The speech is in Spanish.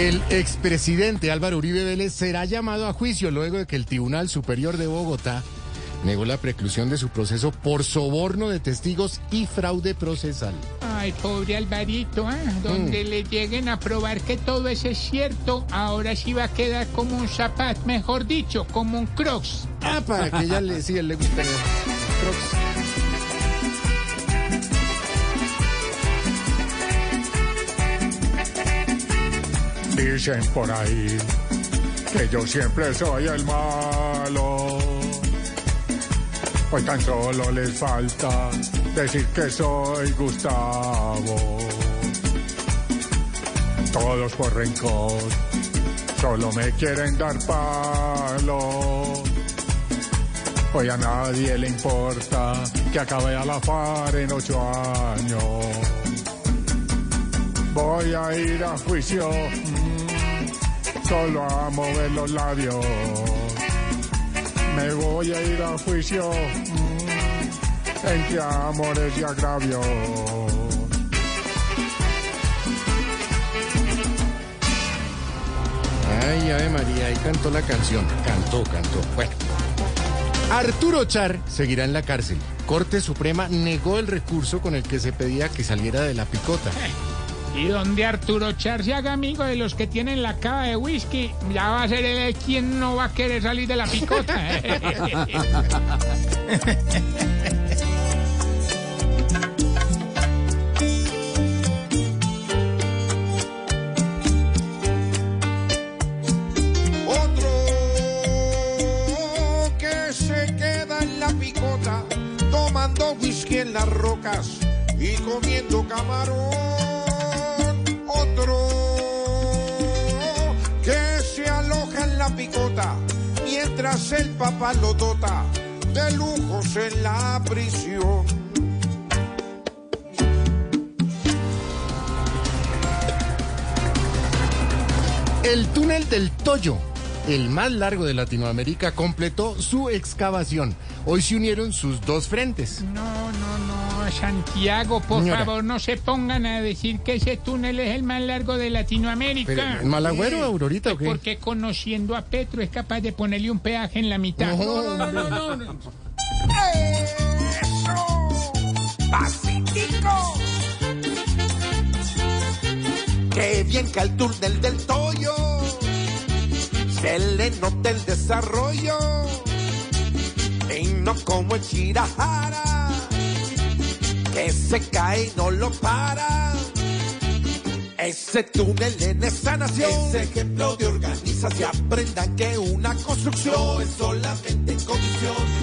El expresidente Álvaro Uribe Vélez será llamado a juicio luego de que el Tribunal Superior de Bogotá negó la preclusión de su proceso por soborno de testigos y fraude procesal. Ay, pobre Alvarito, ¿ah? donde le lleguen a probar que todo eso es cierto, ahora sí va a quedar como un zapato, mejor dicho, como un crocs. Ah, para que ella le, sí, él le gusta. Crocs. Dicen por ahí que yo siempre soy el malo. Hoy tan solo les falta decir que soy Gustavo. Todos por rencor, solo me quieren dar palo. Hoy a nadie le importa que acabe a la FAR en ocho años. Voy a ir a juicio, solo a mover los labios. Me voy a ir a juicio mm, entre amores y agravios. Ay, Ave María, ahí cantó la canción. Cantó, cantó. Bueno. Arturo Char seguirá en la cárcel. Corte Suprema negó el recurso con el que se pedía que saliera de la picota. Y donde Arturo Char se haga amigo de los que tienen la cava de whisky, ya va a ser él quien no va a querer salir de la picota. Otro que se queda en la picota, tomando whisky en las rocas y comiendo camarón. Otro que se aloja en la picota mientras el papá lo dota de lujos en la prisión. El túnel del Toyo, el más largo de Latinoamérica, completó su excavación. Hoy se unieron sus dos frentes. No, Santiago, por Señora. favor, no se pongan a decir que ese túnel es el más largo de Latinoamérica. Pero, ¿Malagüero, Aurorita o qué? Porque conociendo a Petro es capaz de ponerle un peaje en la mitad. No, no, no, no, no. ¡Eso! ¡Pacífico! ¡Qué bien que al túnel del Toyo se le nota el desarrollo! Y no como en Chirajara, que se cae y no lo para. Ese túnel en esa nación es ejemplo de organización. Aprendan que una construcción no es solamente condición